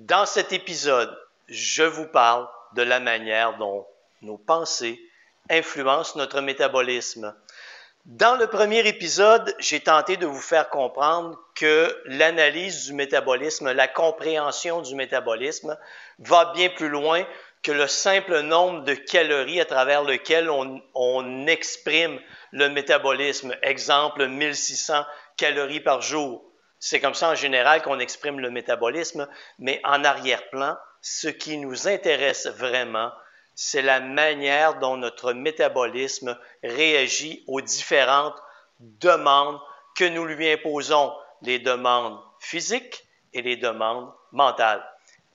Dans cet épisode, je vous parle de la manière dont nos pensées influencent notre métabolisme. Dans le premier épisode, j'ai tenté de vous faire comprendre que l'analyse du métabolisme, la compréhension du métabolisme va bien plus loin que le simple nombre de calories à travers lequel on, on exprime le métabolisme. Exemple, 1600 calories par jour. C'est comme ça en général qu'on exprime le métabolisme, mais en arrière-plan, ce qui nous intéresse vraiment, c'est la manière dont notre métabolisme réagit aux différentes demandes que nous lui imposons, les demandes physiques et les demandes mentales.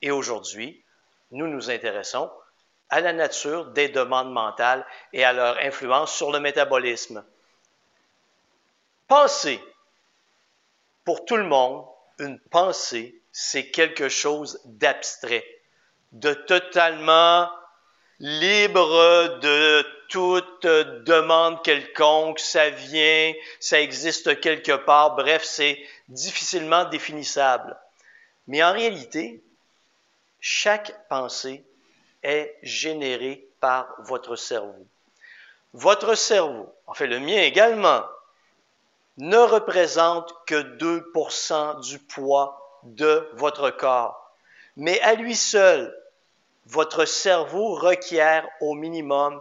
Et aujourd'hui, nous nous intéressons à la nature des demandes mentales et à leur influence sur le métabolisme. Pensez, pour tout le monde, une pensée, c'est quelque chose d'abstrait, de totalement libre de toute demande quelconque, ça vient, ça existe quelque part, bref, c'est difficilement définissable. Mais en réalité, chaque pensée est générée par votre cerveau. Votre cerveau, en fait le mien également, ne représente que 2% du poids de votre corps. Mais à lui seul, votre cerveau requiert au minimum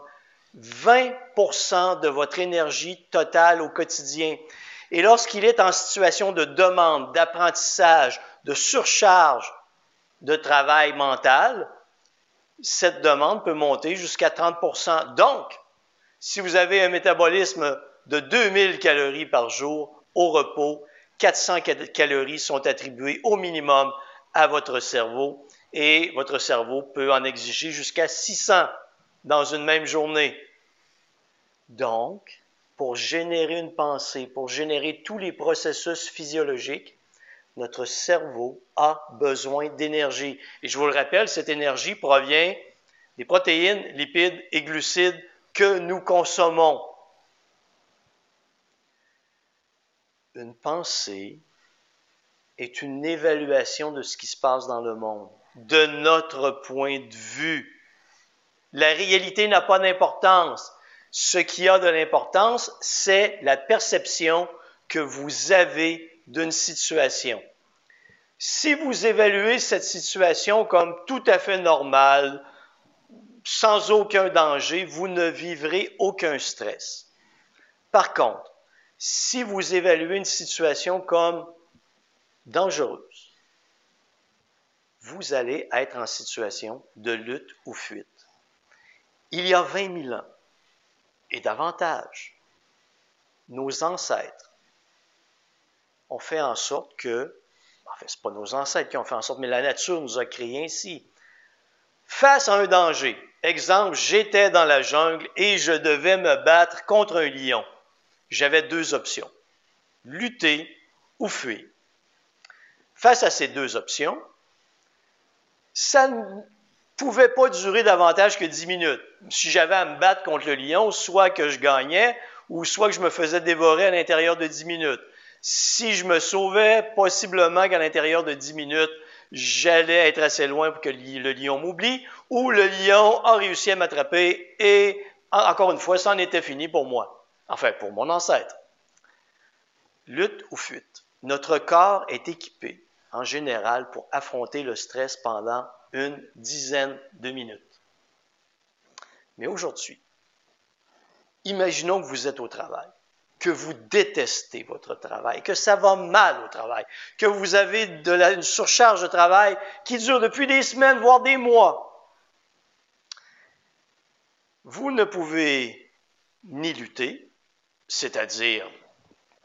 20% de votre énergie totale au quotidien. Et lorsqu'il est en situation de demande, d'apprentissage, de surcharge de travail mental, cette demande peut monter jusqu'à 30%. Donc, si vous avez un métabolisme de 2000 calories par jour au repos, 400 calories sont attribuées au minimum à votre cerveau et votre cerveau peut en exiger jusqu'à 600 dans une même journée. Donc, pour générer une pensée, pour générer tous les processus physiologiques, notre cerveau a besoin d'énergie. Et je vous le rappelle, cette énergie provient des protéines, lipides et glucides que nous consommons. Une pensée est une évaluation de ce qui se passe dans le monde de notre point de vue. La réalité n'a pas d'importance. Ce qui a de l'importance, c'est la perception que vous avez d'une situation. Si vous évaluez cette situation comme tout à fait normale, sans aucun danger, vous ne vivrez aucun stress. Par contre, si vous évaluez une situation comme dangereuse, vous allez être en situation de lutte ou fuite. Il y a 20 000 ans et davantage, nos ancêtres ont fait en sorte que, en fait, ce pas nos ancêtres qui ont fait en sorte, mais la nature nous a créés ainsi. Face à un danger, exemple, j'étais dans la jungle et je devais me battre contre un lion. J'avais deux options, lutter ou fuir. Face à ces deux options, ça ne pouvait pas durer davantage que dix minutes. Si j'avais à me battre contre le lion, soit que je gagnais, ou soit que je me faisais dévorer à l'intérieur de dix minutes. Si je me sauvais, possiblement qu'à l'intérieur de dix minutes, j'allais être assez loin pour que le lion m'oublie, ou le lion a réussi à m'attraper et, encore une fois, ça en était fini pour moi. Enfin, pour mon ancêtre. Lutte ou fuite. Notre corps est équipé en général pour affronter le stress pendant une dizaine de minutes. Mais aujourd'hui, imaginons que vous êtes au travail, que vous détestez votre travail, que ça va mal au travail, que vous avez une surcharge de travail qui dure depuis des semaines, voire des mois. Vous ne pouvez ni lutter, c'est-à-dire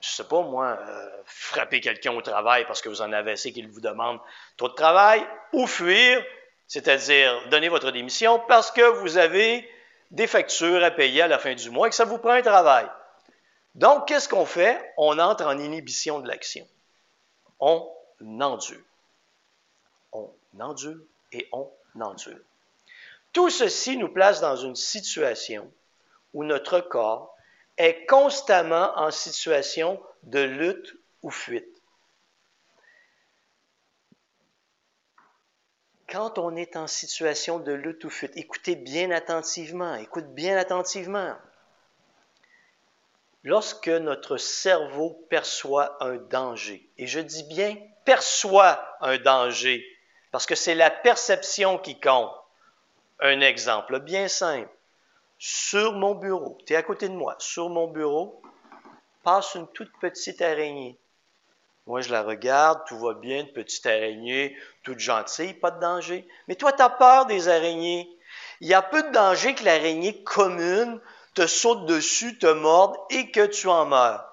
je sais pas moi, euh, frapper quelqu'un au travail parce que vous en avez assez qu'il vous demande trop de travail, ou fuir, c'est-à-dire donner votre démission parce que vous avez des factures à payer à la fin du mois et que ça vous prend un travail. Donc, qu'est-ce qu'on fait? On entre en inhibition de l'action. On endure. On endure et on endure. Tout ceci nous place dans une situation où notre corps est constamment en situation de lutte ou fuite. quand on est en situation de lutte ou fuite, écoutez bien attentivement, écoute bien attentivement. Lorsque notre cerveau perçoit un danger, et je dis bien perçoit un danger, parce que c'est la perception qui compte. Un exemple bien simple. Sur mon bureau, tu es à côté de moi, sur mon bureau, passe une toute petite araignée. Moi, je la regarde, tout va bien, une petite araignée, toute gentille, pas de danger. Mais toi, tu as peur des araignées. Il y a peu de danger que l'araignée commune te saute dessus, te morde et que tu en meurs.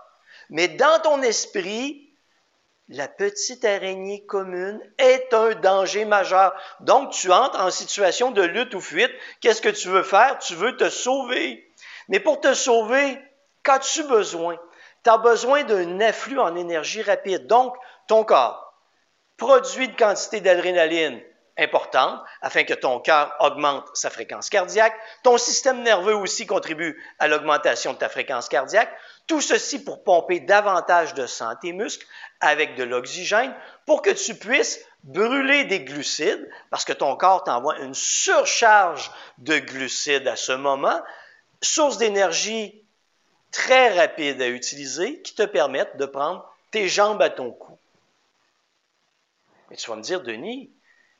Mais dans ton esprit, la petite araignée commune est un danger majeur. Donc, tu entres en situation de lutte ou fuite. Qu'est-ce que tu veux faire? Tu veux te sauver. Mais pour te sauver, qu'as-tu besoin? Tu as besoin d'un afflux en énergie rapide. Donc, ton corps produit une quantité d'adrénaline importante afin que ton cœur augmente sa fréquence cardiaque. Ton système nerveux aussi contribue à l'augmentation de ta fréquence cardiaque. Tout ceci pour pomper davantage de sang à tes muscles avec de l'oxygène pour que tu puisses brûler des glucides parce que ton corps t'envoie une surcharge de glucides à ce moment, source d'énergie très rapides à utiliser qui te permettent de prendre tes jambes à ton cou. Mais tu vas me dire, Denis,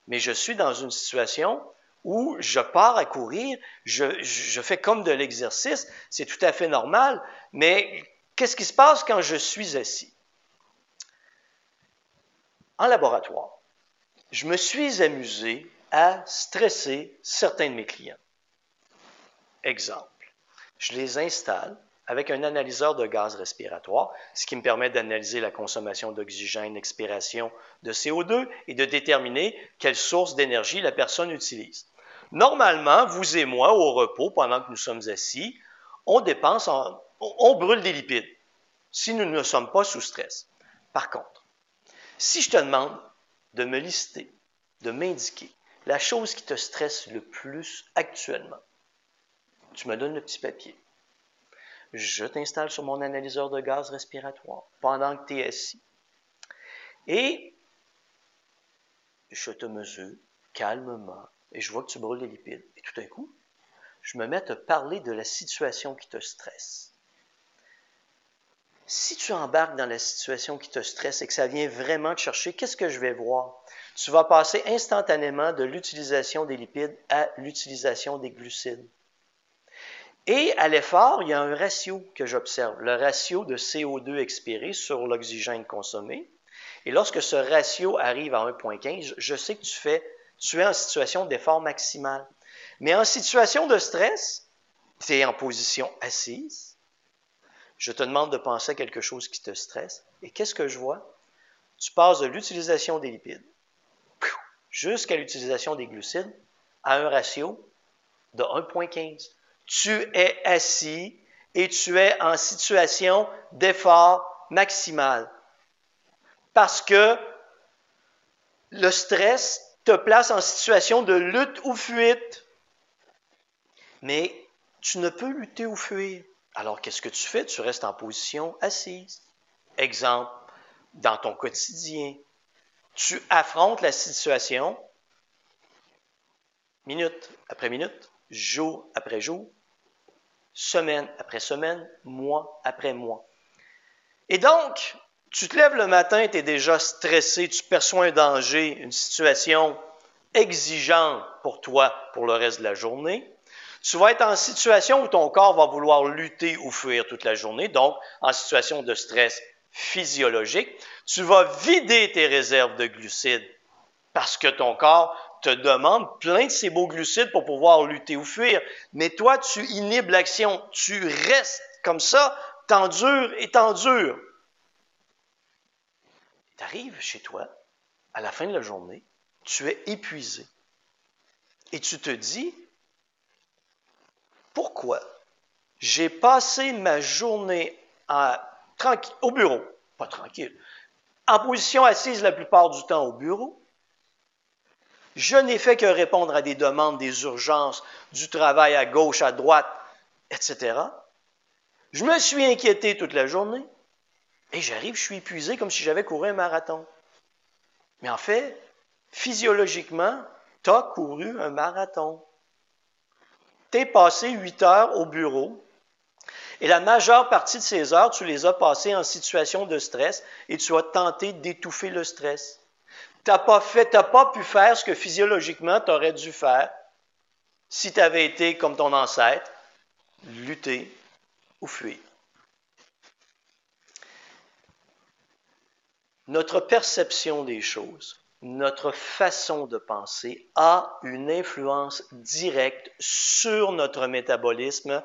mais je suis dans une situation où je pars à courir, je, fais comme de l'exercice, c'est tout à fait normal, mais qu'est-ce qui se passe quand je suis assis? En laboratoire, je me suis amusé à stresser certains de mes clients. Exemple, je les installe avec un analyseur de gaz respiratoire, ce qui me permet d'analyser la consommation d'oxygène, l'expiration de CO2 et de déterminer quelle source d'énergie la personne utilise. Normalement, vous et moi, au repos, pendant que nous sommes assis, on dépense, on brûle des lipides si nous ne sommes pas sous stress. Par contre, si je te demande de me lister, de m'indiquer la chose qui te stresse le plus actuellement, tu me donnes le petit papier je t'installe sur mon analyseur de gaz respiratoire pendant que tu es assis. Et je te mesure calmement et je vois que tu brûles les lipides. Et tout d'un coup, je me mets à parler de la situation qui te stresse. Si tu embarques dans la situation qui te stresse et que ça vient vraiment te chercher, qu'est-ce que je vais voir? Tu vas passer instantanément de l'utilisation des lipides à l'utilisation des glucides. Et à l'effort, il y a un ratio que j'observe, le ratio de CO2 expiré sur l'oxygène consommé. Et lorsque ce ratio arrive à 1,15, je sais que tu, fais, tu es en situation d'effort maximal. Mais en situation de stress, tu es en position assise. Je te demande de penser à quelque chose qui te stresse. Et qu'est-ce que je vois? Tu passes de l'utilisation des lipides jusqu'à l'utilisation des glucides à un ratio de 1,15 tu es assis et tu es en situation d'effort maximal. Parce que le stress te place en situation de lutte ou fuite. Mais tu ne peux lutter ou fuir. Alors qu'est-ce que tu fais? Tu restes en position assise. Exemple, dans ton quotidien, tu affrontes la situation minute après minute, jour après jour, semaine après semaine, mois après mois. Et donc, tu te lèves le matin, tu es déjà stressé, tu perçois un danger, une situation exigeante pour toi pour le reste de la journée. Tu vas être en situation où ton corps va vouloir lutter ou fuir toute la journée, donc en situation de stress physiologique. Tu vas vider tes réserves de glucides parce que ton corps te demande plein de ces beaux glucides pour pouvoir lutter ou fuir. Mais toi, tu inhibes l'action. Tu restes comme ça, t'endures et t'endures. Tu arrives chez toi, à la fin de la journée, tu es épuisé. Et tu te dis, pourquoi j'ai passé ma journée au bureau, pas tranquille, en position assise la plupart du temps au bureau, je n'ai fait que répondre à des demandes, des urgences, du travail à gauche, à droite, etc. Je me suis inquiété toute la journée et j'arrive, je suis épuisé comme si j'avais couru un marathon. Mais en fait, physiologiquement, tu as couru un marathon. Tu es passé huit heures au bureau et la majeure partie de ces heures, tu les as passées en situation de stress et tu as tenté d'étouffer le stress. Tu n'as pas, pas pu faire ce que physiologiquement tu aurais dû faire si tu avais été comme ton ancêtre, lutter ou fuir. Notre perception des choses, notre façon de penser a une influence directe sur notre métabolisme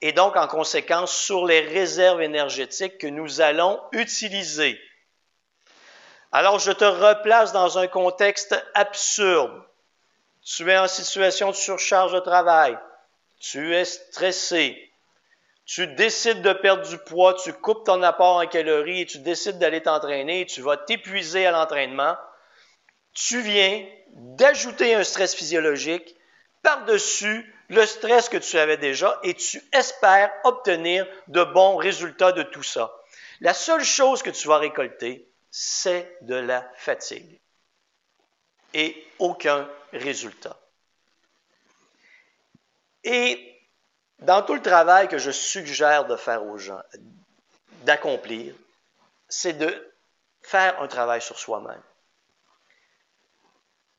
et donc en conséquence sur les réserves énergétiques que nous allons utiliser. Alors je te replace dans un contexte absurde. Tu es en situation de surcharge de travail. Tu es stressé. Tu décides de perdre du poids, tu coupes ton apport en calories et tu décides d'aller t'entraîner, tu vas t'épuiser à l'entraînement. Tu viens d'ajouter un stress physiologique par-dessus le stress que tu avais déjà et tu espères obtenir de bons résultats de tout ça. La seule chose que tu vas récolter, c'est de la fatigue et aucun résultat. Et dans tout le travail que je suggère de faire aux gens, d'accomplir, c'est de faire un travail sur soi-même.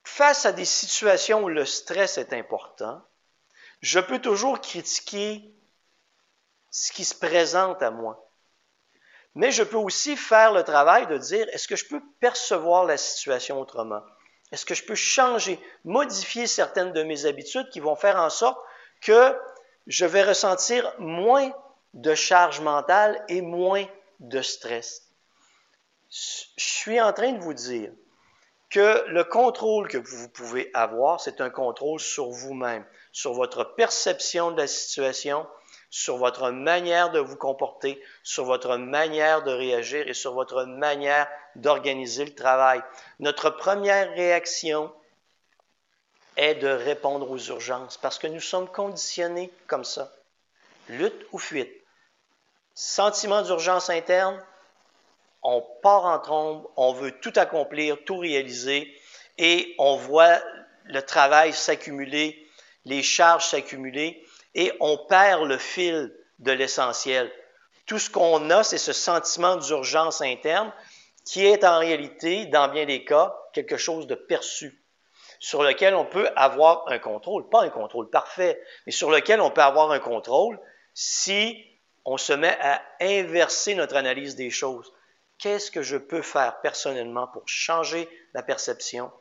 Face à des situations où le stress est important, je peux toujours critiquer ce qui se présente à moi. Mais je peux aussi faire le travail de dire, est-ce que je peux percevoir la situation autrement? Est-ce que je peux changer, modifier certaines de mes habitudes qui vont faire en sorte que je vais ressentir moins de charge mentale et moins de stress? Je suis en train de vous dire que le contrôle que vous pouvez avoir, c'est un contrôle sur vous-même, sur votre perception de la situation, sur votre manière de vous comporter, sur votre manière de réagir et sur votre manière d'organiser le travail. Notre première réaction est de répondre aux urgences parce que nous sommes conditionnés comme ça. Lutte ou fuite. Sentiment d'urgence interne, on part en trombe, on veut tout accomplir, tout réaliser, et on voit le travail s'accumuler, les charges s'accumuler, et on perd le fil de l'essentiel. Tout ce qu'on a, c'est ce sentiment d'urgence interne qui est en réalité, dans bien des cas, quelque chose de perçu, sur lequel on peut avoir un contrôle, pas un contrôle parfait, mais sur lequel on peut avoir un contrôle si on se met à inverser notre analyse des choses. Qu'est-ce que je peux faire personnellement pour changer la perception,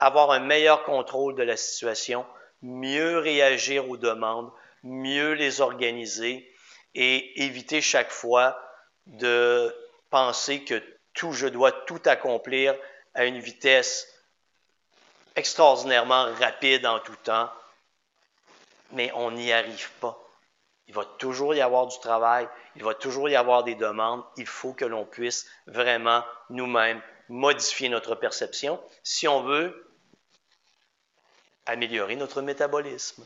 avoir un meilleur contrôle de la situation, mieux réagir aux demandes, mieux les organiser et éviter chaque fois de penser que tout, je dois tout accomplir à une vitesse extraordinairement rapide en tout temps, mais on n'y arrive pas. Il va toujours y avoir du travail, il va toujours y avoir des demandes. Il faut que l'on puisse vraiment nous-mêmes modifier notre perception si on veut améliorer notre métabolisme.